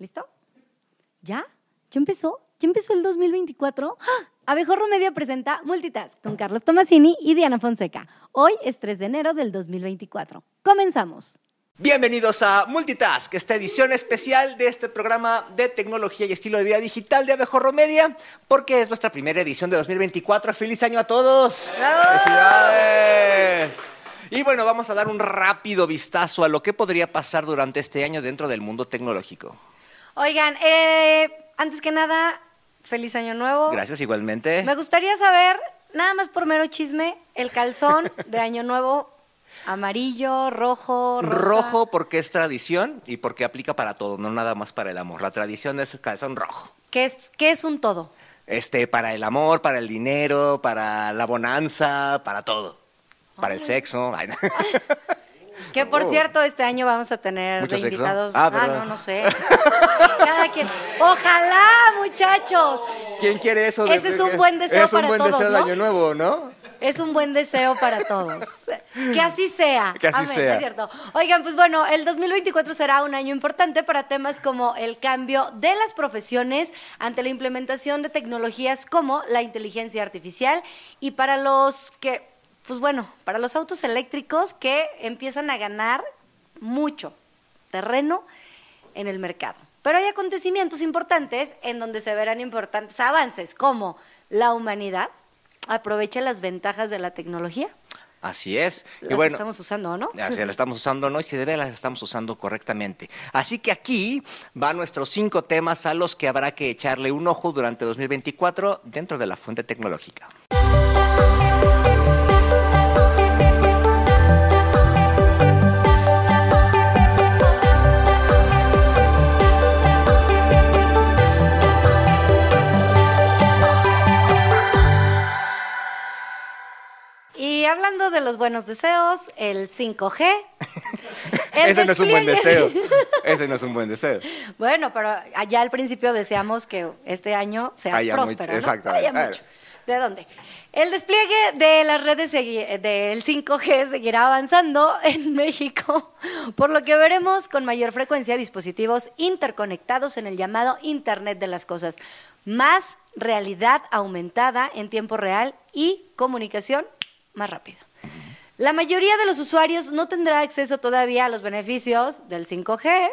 ¿Listo? ¿Ya? ¿Ya empezó? ¿Ya empezó el 2024? ¡Ah! Abejorro Media presenta Multitask con Carlos Tomasini y Diana Fonseca. Hoy es 3 de enero del 2024. Comenzamos. Bienvenidos a Multitask, esta edición especial de este programa de tecnología y estilo de vida digital de Abejorro Media, porque es nuestra primera edición de 2024. ¡Feliz año a todos! ¡Felicidades! Y bueno, vamos a dar un rápido vistazo a lo que podría pasar durante este año dentro del mundo tecnológico. Oigan, eh, antes que nada, feliz año nuevo. Gracias, igualmente. Me gustaría saber, nada más por mero chisme, el calzón de año nuevo Amarillo, rojo, rosa. Rojo porque es tradición y porque aplica para todo, no nada más para el amor. La tradición es el calzón rojo. ¿Qué es, qué es un todo? Este, para el amor, para el dinero, para la bonanza, para todo. Para el sexo. Ay. Que por Oh. cierto, este año vamos a tener ¿Mucho de invitados. Ah, Ah, no, no sé. Cada quien. Ojalá, muchachos. ¿Quién quiere eso? Ese es un buen deseo es un para buen todos, deseo de ¿no? año nuevo, ¿no? Es un buen deseo para todos. Que así sea. Que así Amén, sea. Es cierto. Oigan, pues bueno, el 2024 será un año importante para temas como el cambio de las profesiones ante la implementación de tecnologías como la inteligencia artificial y para los que, pues bueno, para los autos eléctricos que empiezan a ganar mucho terreno en el mercado. Pero hay acontecimientos importantes en donde se verán importantes avances, como la humanidad aprovecha las ventajas de la tecnología. Así es. Las y bueno, estamos usando, ¿no? Así las estamos usando, ¿no? Y si de veras las estamos usando correctamente. Así que aquí van nuestros cinco temas a los que habrá que echarle un ojo durante 2024 dentro de la fuente tecnológica. Los buenos deseos, el 5G. el Ese no es un buen deseo. Ese no es un buen deseo. Bueno, pero allá al principio deseamos que este año sea Haya próspero. mucho, ¿no? exactamente. Haya mucho. ¿De dónde? El despliegue de las redes del 5G seguirá avanzando en México, por lo que veremos con mayor frecuencia dispositivos interconectados en el llamado Internet de las Cosas. Más realidad aumentada en tiempo real y comunicación más rápida. La mayoría de los usuarios no tendrá acceso todavía a los beneficios del 5G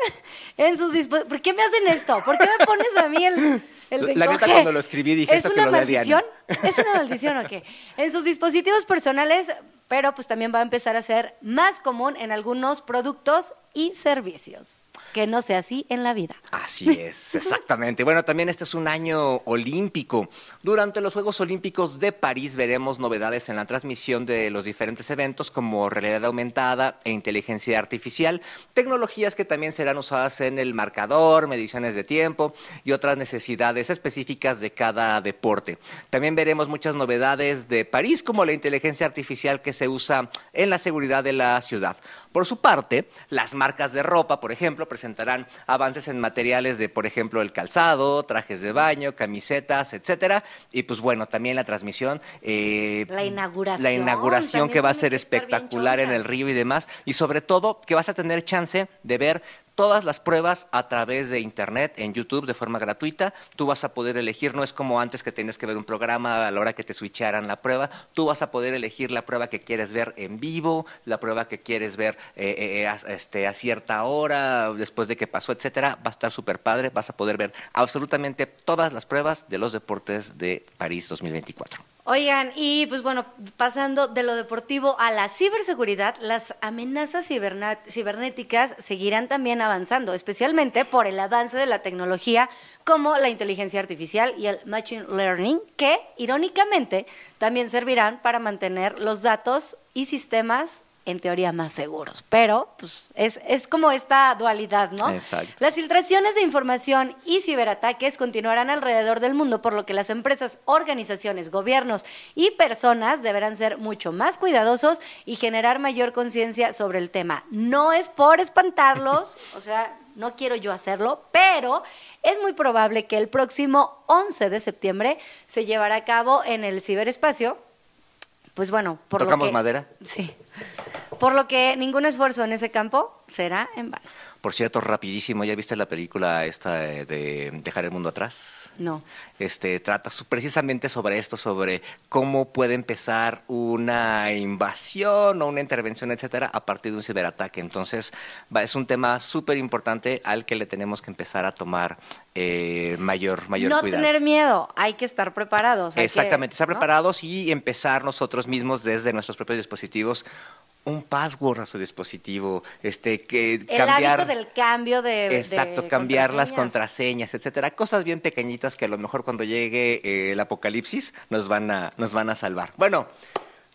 en sus dispositivos. ¿Por qué me hacen esto? ¿Por qué me pones a mí el, el 5G? La neta, cuando lo escribí, dije, ¿Es que una lo lea Diana. maldición? ¿Es una maldición o qué? En sus dispositivos personales, pero pues también va a empezar a ser más común en algunos productos y servicios. Que no sea así en la vida. Así es, exactamente. Bueno, también este es un año olímpico. Durante los Juegos Olímpicos de París veremos novedades en la transmisión de los diferentes eventos como realidad aumentada e inteligencia artificial, tecnologías que también serán usadas en el marcador, mediciones de tiempo y otras necesidades específicas de cada deporte. También veremos muchas novedades de París como la inteligencia artificial que se usa en la seguridad de la ciudad. Por su parte, las marcas de ropa, por ejemplo, presentarán avances en materiales de, por ejemplo, el calzado, trajes de baño, camisetas, etcétera. Y pues bueno, también la transmisión. eh, La inauguración La inauguración que va a ser espectacular en el río y demás. Y sobre todo, que vas a tener chance de ver todas las pruebas a través de internet, en YouTube, de forma gratuita. Tú vas a poder elegir, no es como antes que tenías que ver un programa a la hora que te switcharan la prueba. Tú vas a poder elegir la prueba que quieres ver en vivo, la prueba que quieres ver eh, eh, eh, a, este, a cierta hora, después de que pasó, etcétera. Va a estar súper padre. Vas a poder ver absolutamente todas las pruebas de los deportes de París 2024. Oigan, y pues bueno, pasando de lo deportivo a la ciberseguridad, las amenazas cibernéticas seguirán también avanzando, especialmente por el avance de la tecnología como la inteligencia artificial y el machine learning, que irónicamente también servirán para mantener los datos y sistemas en teoría más seguros. Pero pues, es, es como esta dualidad, ¿no? Exacto. Las filtraciones de información y ciberataques continuarán alrededor del mundo, por lo que las empresas, organizaciones, gobiernos y personas deberán ser mucho más cuidadosos y generar mayor conciencia sobre el tema. No es por espantarlos, o sea, no quiero yo hacerlo, pero es muy probable que el próximo 11 de septiembre se llevará a cabo en el ciberespacio. Pues bueno, por lo ¿Tocamos que- madera? Sí. Por lo que ningún esfuerzo en ese campo será en vano. Por cierto, rapidísimo, ¿ya viste la película esta de Dejar el Mundo Atrás? No. Este, trata precisamente sobre esto, sobre cómo puede empezar una invasión o una intervención, etcétera, a partir de un ciberataque. Entonces, es un tema súper importante al que le tenemos que empezar a tomar eh, mayor, mayor no cuidado. No tener miedo, hay que estar preparados. Exactamente, estar preparados y empezar nosotros mismos desde nuestros propios dispositivos un password a su dispositivo, este que el cambiar hábito del cambio de exacto, cambiar las contraseñas, etcétera, cosas bien pequeñitas que a lo mejor cuando llegue eh, el apocalipsis nos van a nos van a salvar. Bueno,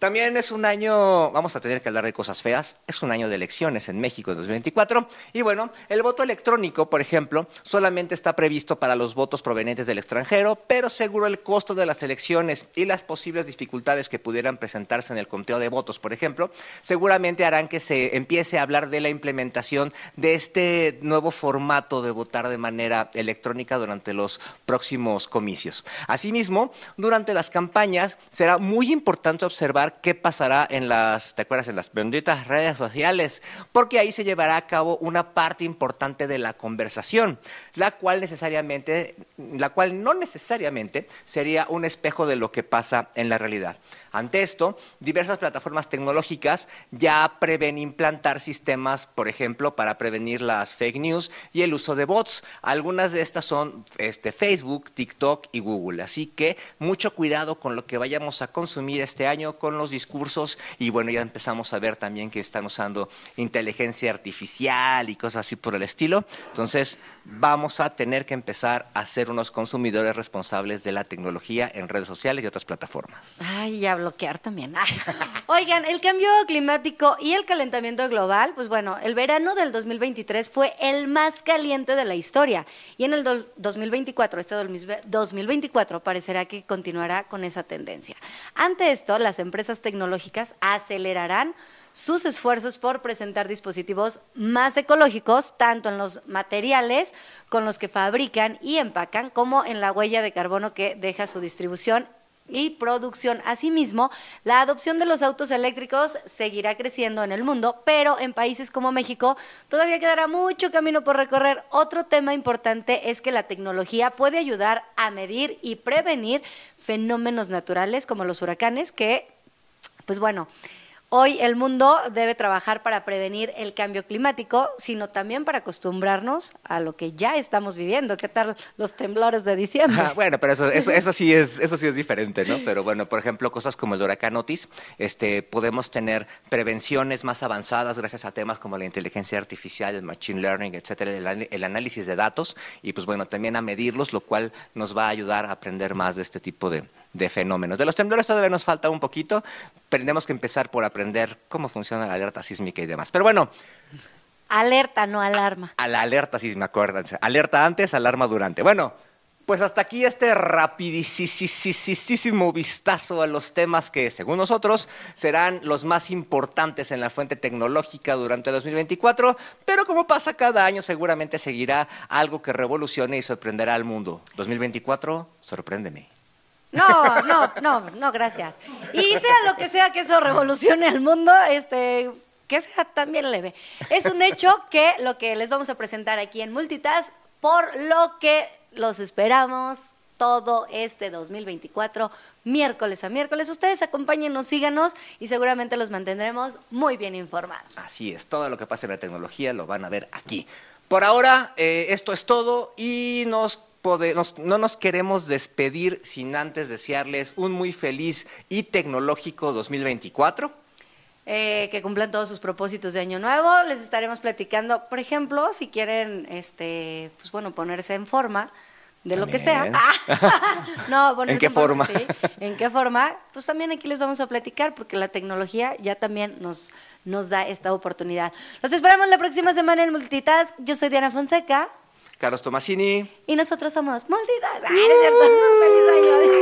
también es un año, vamos a tener que hablar de cosas feas, es un año de elecciones en México en 2024. Y bueno, el voto electrónico, por ejemplo, solamente está previsto para los votos provenientes del extranjero, pero seguro el costo de las elecciones y las posibles dificultades que pudieran presentarse en el conteo de votos, por ejemplo, seguramente harán que se empiece a hablar de la implementación de este nuevo formato de votar de manera electrónica durante los próximos comicios. Asimismo, durante las campañas será muy importante observar qué pasará en las, ¿te acuerdas? En las benditas redes sociales, porque ahí se llevará a cabo una parte importante de la conversación, la cual necesariamente, la cual no necesariamente sería un espejo de lo que pasa en la realidad. Ante esto, diversas plataformas tecnológicas ya prevén implantar sistemas, por ejemplo, para prevenir las fake news y el uso de bots. Algunas de estas son este, Facebook, TikTok y Google. Así que mucho cuidado con lo que vayamos a consumir este año con discursos y bueno, ya empezamos a ver también que están usando inteligencia artificial y cosas así por el estilo. Entonces, vamos a tener que empezar a ser unos consumidores responsables de la tecnología en redes sociales y otras plataformas. Ay, ya bloquear también. Oigan, el cambio climático y el calentamiento global, pues bueno, el verano del 2023 fue el más caliente de la historia y en el 2024, este 2024 parecerá que continuará con esa tendencia. Ante esto, las empresas tecnológicas acelerarán sus esfuerzos por presentar dispositivos más ecológicos, tanto en los materiales con los que fabrican y empacan, como en la huella de carbono que deja su distribución y producción. Asimismo, la adopción de los autos eléctricos seguirá creciendo en el mundo, pero en países como México todavía quedará mucho camino por recorrer. Otro tema importante es que la tecnología puede ayudar a medir y prevenir fenómenos naturales como los huracanes que, pues bueno, Hoy el mundo debe trabajar para prevenir el cambio climático, sino también para acostumbrarnos a lo que ya estamos viviendo. ¿Qué tal los temblores de diciembre? Ah, bueno, pero eso, eso, sí es, eso sí es diferente, ¿no? Pero bueno, por ejemplo, cosas como el huracán Otis, este, podemos tener prevenciones más avanzadas gracias a temas como la inteligencia artificial, el machine learning, etcétera, el, el análisis de datos y pues bueno, también a medirlos, lo cual nos va a ayudar a aprender más de este tipo de, de fenómenos. De los temblores todavía nos falta un poquito, tenemos que empezar por aprender cómo funciona la alerta sísmica y demás. Pero bueno. Alerta, no alarma. A la alerta sísmica, acuérdense. Alerta antes, alarma durante. Bueno, pues hasta aquí este rapidísimo vistazo a los temas que, según nosotros, serán los más importantes en la fuente tecnológica durante 2024, pero como pasa cada año, seguramente seguirá algo que revolucione y sorprenderá al mundo. 2024, sorpréndeme. No, no, no, no, gracias. Y sea lo que sea que eso revolucione al mundo, este, que sea también leve. Es un hecho que lo que les vamos a presentar aquí en Multitask, por lo que los esperamos todo este 2024, miércoles a miércoles. Ustedes acompáñenos, síganos y seguramente los mantendremos muy bien informados. Así es, todo lo que pasa en la tecnología lo van a ver aquí. Por ahora, eh, esto es todo y nos no nos queremos despedir sin antes desearles un muy feliz y tecnológico 2024. Eh, que cumplan todos sus propósitos de año nuevo. Les estaremos platicando, por ejemplo, si quieren, este, pues bueno, ponerse en forma de lo que sea. no, ¿En qué forma? ¿En qué forma? Pues también aquí les vamos a platicar porque la tecnología ya también nos, nos da esta oportunidad. Los esperamos la próxima semana en Multitask. Yo soy Diana Fonseca. Carlos Tomasini. Y nosotros somos Multitask. ¡Ay, ¡Feliz año!